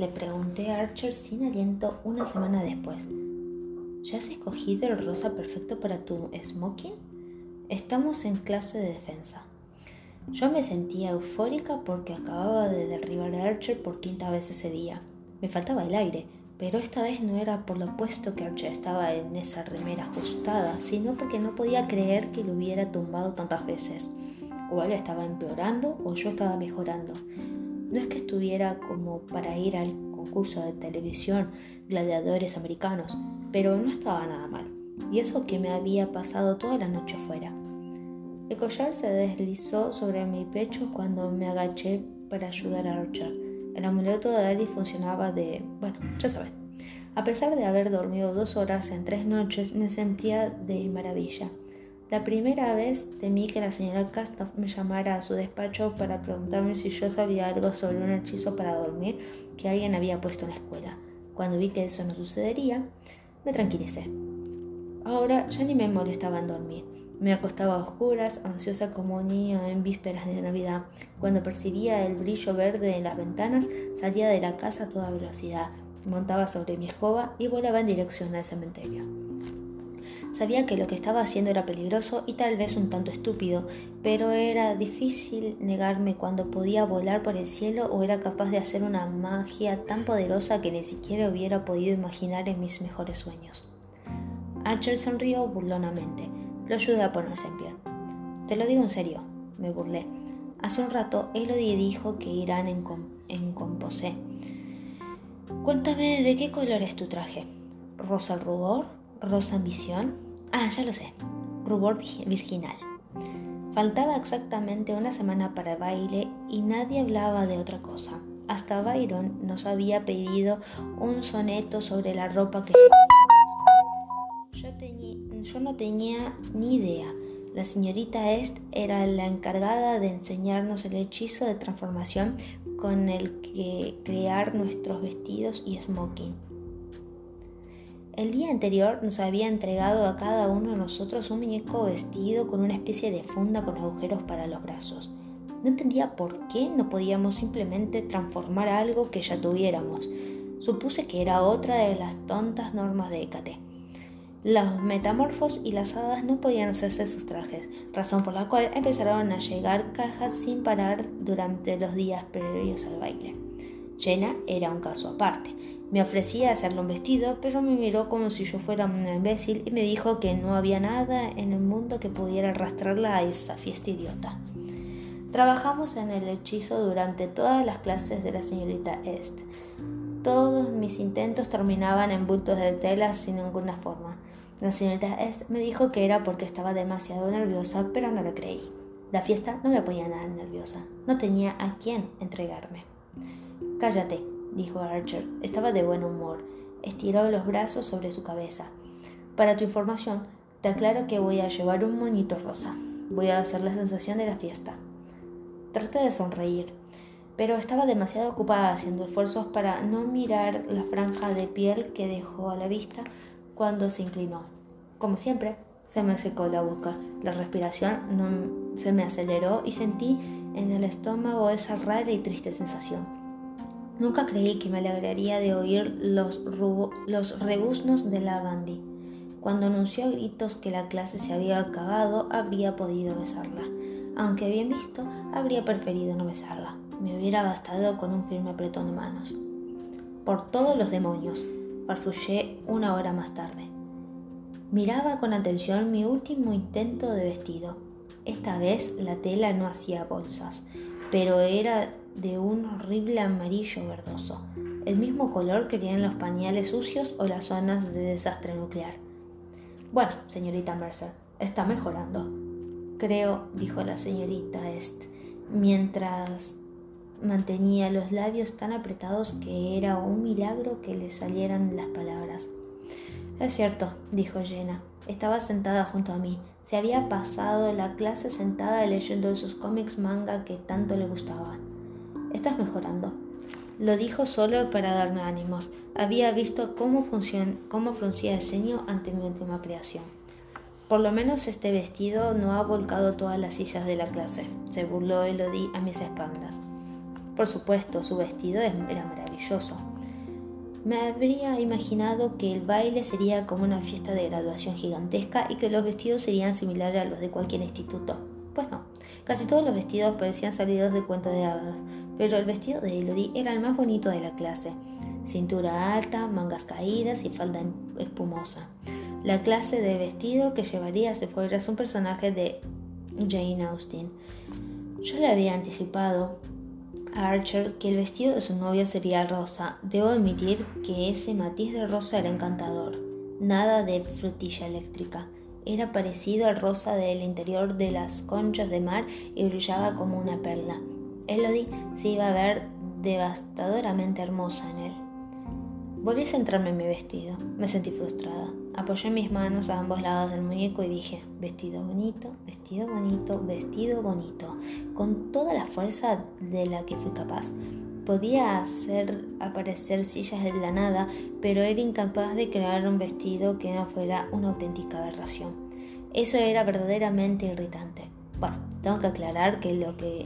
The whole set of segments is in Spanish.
Le pregunté a Archer sin aliento una semana después. ¿Ya has escogido el rosa perfecto para tu smoking? Estamos en clase de defensa. Yo me sentía eufórica porque acababa de derribar a Archer por quinta vez ese día. Me faltaba el aire, pero esta vez no era por lo puesto que Archer estaba en esa remera ajustada, sino porque no podía creer que lo hubiera tumbado tantas veces. O él estaba empeorando o yo estaba mejorando. No es que estuviera como para ir al concurso de televisión Gladiadores Americanos, pero no estaba nada mal. Y eso que me había pasado toda la noche fuera. El collar se deslizó sobre mi pecho cuando me agaché para ayudar a Archer. El amuleto de Eddie funcionaba de... bueno, ya sabes. A pesar de haber dormido dos horas en tres noches, me sentía de maravilla. La primera vez temí que la señora Castoff me llamara a su despacho para preguntarme si yo sabía algo sobre un hechizo para dormir que alguien había puesto en la escuela. Cuando vi que eso no sucedería, me tranquilicé. Ahora ya ni me molestaba en dormir. Me acostaba a oscuras, ansiosa como un niño en vísperas de Navidad. Cuando percibía el brillo verde en las ventanas, salía de la casa a toda velocidad, montaba sobre mi escoba y volaba en dirección al cementerio. Sabía que lo que estaba haciendo era peligroso y tal vez un tanto estúpido, pero era difícil negarme cuando podía volar por el cielo o era capaz de hacer una magia tan poderosa que ni siquiera hubiera podido imaginar en mis mejores sueños. Archer sonrió burlonamente. Lo ayudé a ponerse en pie. Te lo digo en serio, me burlé. Hace un rato Elodie dijo que irán en, en composé. Cuéntame de qué color es tu traje. ¿Rosa rubor? Rosa Ambición. Ah, ya lo sé. Rubor Virginal. Faltaba exactamente una semana para el baile y nadie hablaba de otra cosa. Hasta Byron nos había pedido un soneto sobre la ropa que yo, yo no tenía ni idea. La señorita Est era la encargada de enseñarnos el hechizo de transformación con el que crear nuestros vestidos y smoking. El día anterior nos había entregado a cada uno de nosotros un muñeco vestido con una especie de funda con agujeros para los brazos. No entendía por qué no podíamos simplemente transformar algo que ya tuviéramos. Supuse que era otra de las tontas normas de Hécate. Los metamorfos y las hadas no podían hacerse sus trajes, razón por la cual empezaron a llegar cajas sin parar durante los días previos al baile. Jenna era un caso aparte. Me ofrecía hacerle un vestido, pero me miró como si yo fuera un imbécil y me dijo que no había nada en el mundo que pudiera arrastrarla a esa fiesta idiota. Trabajamos en el hechizo durante todas las clases de la señorita Est. Todos mis intentos terminaban en bultos de tela sin ninguna forma. La señorita Est me dijo que era porque estaba demasiado nerviosa, pero no lo creí. La fiesta no me ponía nada nerviosa. No tenía a quién entregarme. Cállate, dijo Archer. Estaba de buen humor. Estiró los brazos sobre su cabeza. Para tu información, te aclaro que voy a llevar un moñito rosa. Voy a hacer la sensación de la fiesta. Traté de sonreír, pero estaba demasiado ocupada haciendo esfuerzos para no mirar la franja de piel que dejó a la vista cuando se inclinó. Como siempre, se me secó la boca, la respiración se me aceleró y sentí en el estómago esa rara y triste sensación. Nunca creí que me alegraría de oír los, rebuznos de la bandy. Cuando anunció a gritos que la clase se había acabado, habría podido besarla. Aunque bien visto, habría preferido no besarla. Me hubiera bastado con un firme apretón de manos. Por todos los demonios, farfullé una hora más tarde. Miraba con atención mi último intento de vestido. Esta vez la tela no hacía bolsas, pero era de un horrible amarillo verdoso, el mismo color que tienen los pañales sucios o las zonas de desastre nuclear. Bueno, señorita Mercer, está mejorando. Creo, dijo la señorita Est, mientras mantenía los labios tan apretados que era un milagro que le salieran las palabras. Es cierto, dijo Jenna. Estaba sentada junto a mí. Se había pasado la clase sentada leyendo sus cómics manga que tanto le gustaban. Estás mejorando. Lo dijo solo para darme ánimos. Había visto cómo, cómo fruncía el ceño ante mi última creación. Por lo menos este vestido no ha volcado todas las sillas de la clase, se burló Elodie a mis espaldas. Por supuesto, su vestido era maravilloso. Me habría imaginado que el baile sería como una fiesta de graduación gigantesca y que los vestidos serían similares a los de cualquier instituto. Pues no, casi todos los vestidos parecían salidos de cuento de hadas, pero el vestido de Elodie era el más bonito de la clase. Cintura alta, mangas caídas y falda em, espumosa. La clase de vestido que llevaría si fueras un personaje de Jane Austen. Yo le había anticipado a Archer que el vestido de su novia sería rosa. Debo admitir que ese matiz de rosa era encantador. Nada de frutilla eléctrica. Era parecido al rosa del interior de las conchas de mar y brillaba como una perla. Elodie se iba a ver devastadoramente hermosa en él. Volví a centrarme en mi vestido. Me sentí frustrada. Apoyé mis manos a ambos lados del muñeco y dije, vestido bonito, vestido bonito, vestido bonito, con toda la fuerza de la que fui capaz. Podía hacer aparecer sillas de la nada, pero era incapaz de crear un vestido que no fuera una auténtica aberración. Eso era verdaderamente irritante. Bueno, tengo que aclarar que lo, que,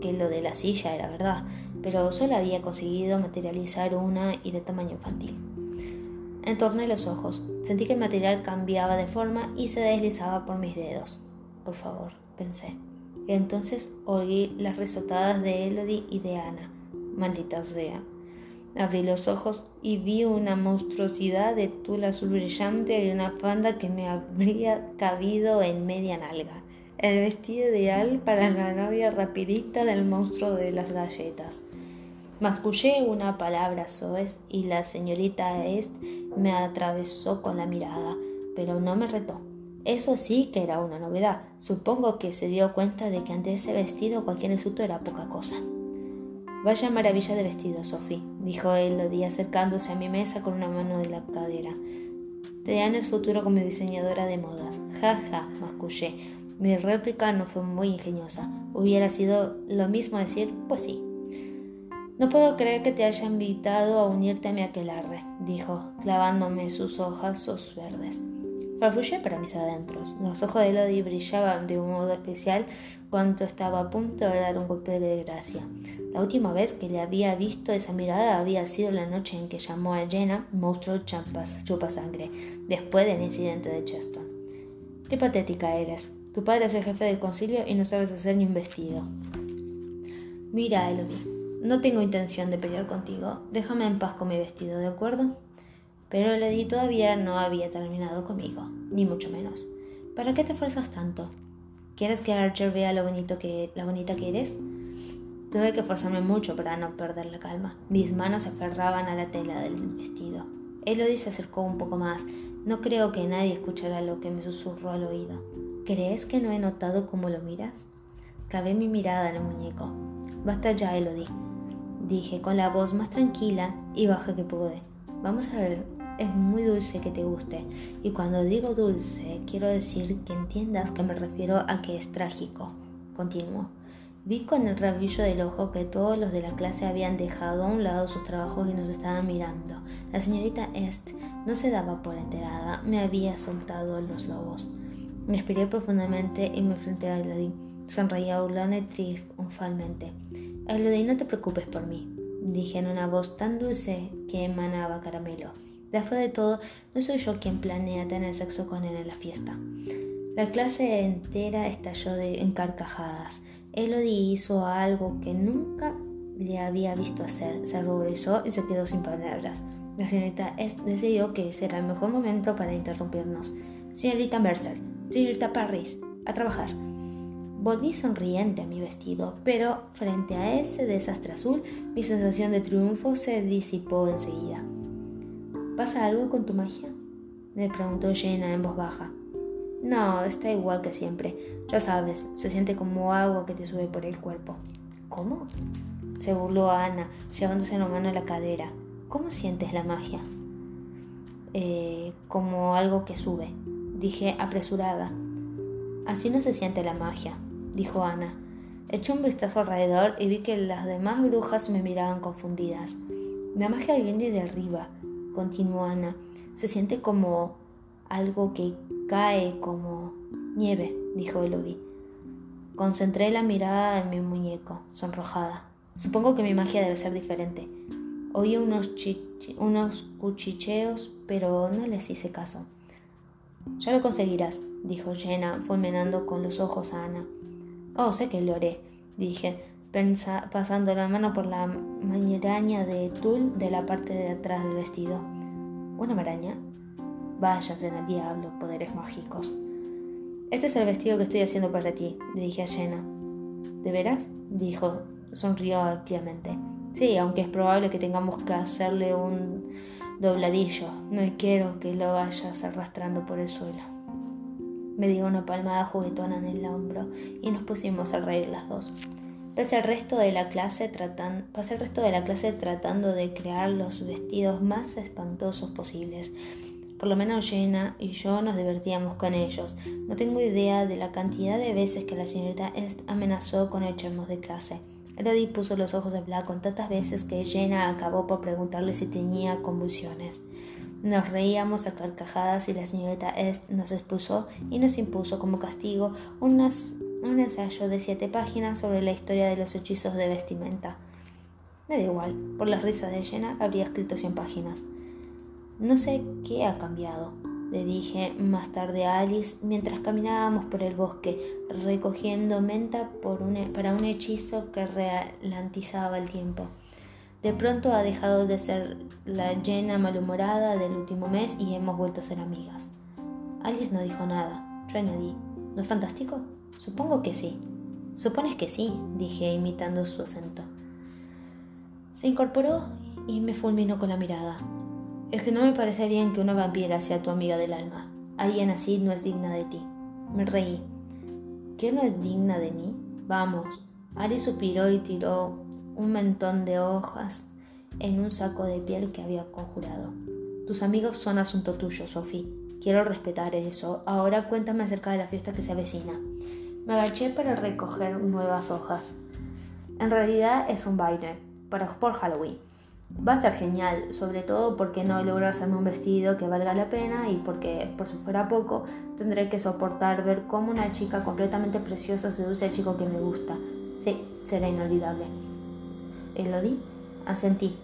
que lo de la silla era verdad pero solo había conseguido materializar una y de tamaño infantil. Entorné los ojos, sentí que el material cambiaba de forma y se deslizaba por mis dedos. Por favor, pensé. Y entonces oí las risotadas de Elodie y de Ana. Maldita sea. Abrí los ojos y vi una monstruosidad de tul azul brillante y una panda que me habría cabido en media nalga. El vestido ideal para la novia rapidita del monstruo de las galletas. Mascullé una palabra soez y la señorita Est me atravesó con la mirada, pero no me retó. Eso sí que era una novedad. Supongo que se dio cuenta de que ante ese vestido cualquier insulto era poca cosa. Vaya maravilla de vestido, Sophie, dijo Elodie acercándose a mi mesa con una mano de la cadera. Te es futuro como diseñadora de modas. Ja, ja, mascullé. Mi réplica no fue muy ingeniosa. Hubiera sido lo mismo decir, pues sí. No puedo creer que te haya invitado a unirte a mi aquelarre, dijo, clavándome sus ojos verdes. Farfullé para mis adentros. Los ojos de Elodie brillaban de un modo especial cuando estaba a punto de dar un golpe de gracia. La última vez que le había visto esa mirada había sido la noche en que llamó a Jenna monstruo chupa sangre, después del incidente de Cheston. Qué patética eres. Tu padre es el jefe del concilio y no sabes hacer ni un vestido. Mira, Elodie, no tengo intención de pelear contigo. Déjame en paz con mi vestido, ¿de acuerdo? Pero Lady todavía no había terminado conmigo, ni mucho menos. ¿Para qué te esfuerzas tanto? ¿Quieres que Archer vea lo bonito que, la bonita que eres? Tuve que forzarme mucho para no perder la calma. Mis manos se aferraban a la tela del vestido. Elodie se acercó un poco más. No creo que nadie escuchara lo que me susurró al oído. ¿Crees que no he notado cómo lo miras? Clavé mi mirada en el muñeco. Basta ya, Elodie dije con la voz más tranquila y baja que pude. Vamos a ver, es muy dulce que te guste. Y cuando digo dulce, quiero decir que entiendas que me refiero a que es trágico. Continuó. Vi con el rabillo del ojo que todos los de la clase habían dejado a un lado sus trabajos y nos estaban mirando. La señorita Est no se daba por enterada, me había soltado los lobos. Respiré profundamente y me enfrenté a Elodie. Sonreía burlona y triunfalmente. Elodie, no te preocupes por mí, dije en una voz tan dulce que emanaba caramelo. Después de todo, no soy yo quien planea tener sexo con él en la fiesta. La clase entera estalló de, en carcajadas. Elodie hizo algo que nunca le había visto hacer. Se ruborizó y se quedó sin palabras. La señorita decidió que ese era el mejor momento para interrumpirnos. Señorita Mercer, señorita Parris, a trabajar. Volví sonriente a mi vestido, pero frente a ese desastre azul, mi sensación de triunfo se disipó enseguida. ¿Pasa algo con tu magia? me preguntó Jenna en voz baja. No, está igual que siempre. Ya sabes, se siente como agua que te sube por el cuerpo. ¿Cómo? Se burló Ana, llevándose la mano a la cadera. ¿Cómo sientes la magia? Eh, como algo que sube, dije apresurada. Así no se siente la magia, dijo Ana. Eché un vistazo alrededor y vi que las demás brujas me miraban confundidas. La magia viene de arriba, continuó Ana. Se siente como algo que cae, como nieve, dijo Elodie. Concentré la mirada en mi muñeco, sonrojada. Supongo que mi magia debe ser diferente. Oí unos unos cuchicheos, pero no les hice caso. Ya lo conseguirás, dijo Jenna, fulminando con los ojos a Ana. Oh, sé que lo haré, dije, pasando la mano por la maraña de tul de la parte de atrás del vestido. ¿Una maraña? Vayas en el diablo, poderes mágicos. Este es el vestido que estoy haciendo para ti, le dije a Jenna. ¿De veras? dijo, sonrió ampliamente. Sí, aunque es probable que tengamos que hacerle un dobladillo. No quiero que lo vayas arrastrando por el suelo. Me dio una palmada juguetona en el hombro y nos pusimos a reír las dos. Pasé el resto de la clase, pasé el resto de la clase tratando de crear los vestidos más espantosos posibles. Por lo menos Jenna y yo nos divertíamos con ellos. No tengo idea de la cantidad de veces que la señorita Est amenazó con echarnos de clase. Eddie puso los ojos de con tantas veces que Jenna acabó por preguntarle si tenía convulsiones. Nos reíamos a carcajadas y la señorita Est nos expulsó y nos impuso como castigo un ensayo de siete páginas sobre la historia de los hechizos de vestimenta. Me da igual, por las risas de Jenna habría escrito cien páginas. No sé qué ha cambiado, le dije más tarde a Alice mientras caminábamos por el bosque, recogiendo menta para un hechizo que ralentizaba el tiempo. De pronto ha dejado de ser la llena malhumorada del último mes y hemos vuelto a ser amigas. Alice no dijo nada. Yo añadí, ¿no es fantástico? Supongo que sí. Supones que sí, dije imitando su acento. Se incorporó y me fulminó con la mirada. Es que no me parece bien que una vampira sea tu amiga del alma. Alguien así no es digna de ti. Me reí. ¿Qué no es digna de mí? Vamos. Ari suspiró y tiró un mentón de hojas en un saco de piel que había conjurado. Tus amigos son asunto tuyo, Sophie. Quiero respetar eso. Ahora cuéntame acerca de la fiesta que se avecina. Me agaché para recoger nuevas hojas. En realidad es un baile, para, por Halloween. Va a ser genial, sobre todo porque no logro hacerme un vestido que valga la pena y porque, por si fuera poco, tendré que soportar ver cómo una chica completamente preciosa seduce al chico que me gusta. Sí, será inolvidable. ¿Elodie? Asentí.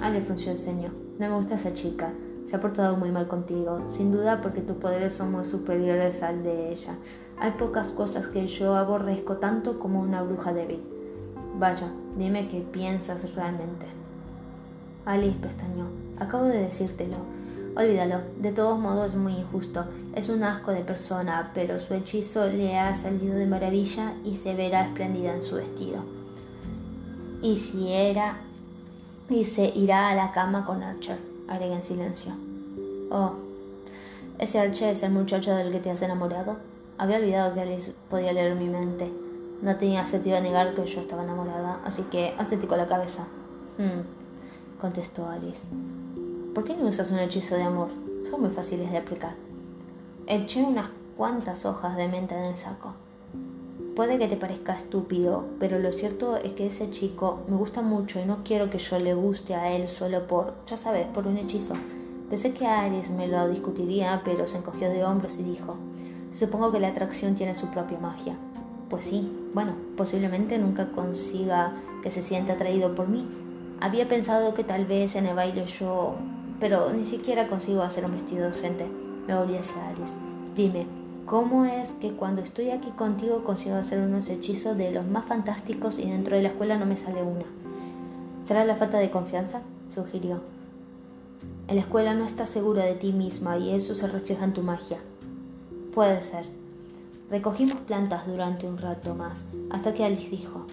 Ah, le frunció el ceño. No me gusta esa chica. Se ha portado muy mal contigo, sin duda porque tus poderes son muy superiores al de ella. Hay pocas cosas que yo aborrezco tanto como una bruja débil. Vaya, dime qué piensas realmente. Alice pestañó. Acabo de decírtelo. Olvídalo. De todos modos es muy injusto. Es un asco de persona, pero su hechizo le ha salido de maravilla y se verá espléndida en su vestido. Y si era... y se irá a la cama con Archer, agregué en silencio. Oh, ¿ese Archer es el muchacho del que te has enamorado? Había olvidado que Alice podía leer mi mente. No tenía sentido negar que yo estaba enamorada, así que con la cabeza. Hmm contestó Alice. ¿Por qué no usas un hechizo de amor? Son muy fáciles de aplicar. Eché unas cuantas hojas de menta en el saco. Puede que te parezca estúpido, pero lo cierto es que ese chico me gusta mucho y no quiero que yo le guste a él solo por, ya sabes, por un hechizo. Pensé que Alice me lo discutiría, pero se encogió de hombros y dijo, supongo que la atracción tiene su propia magia. Pues sí, bueno, posiblemente nunca consiga que se sienta atraído por mí, había pensado que tal vez en el baile yo... Pero ni siquiera consigo hacer un vestido docente. Me volví hacia Alice. Dime, ¿cómo es que cuando estoy aquí contigo consigo hacer unos hechizos de los más fantásticos y dentro de la escuela no me sale una? ¿Será la falta de confianza? sugirió. En la escuela no estás segura de ti misma y eso se refleja en tu magia. Puede ser. Recogimos plantas durante un rato más, hasta que Alice dijo,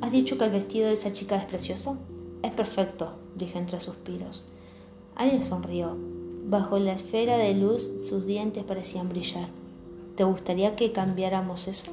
¿Has dicho que el vestido de esa chica es precioso? Es perfecto, dije entre suspiros. Alguien sonrió. Bajo la esfera de luz sus dientes parecían brillar. ¿Te gustaría que cambiáramos eso?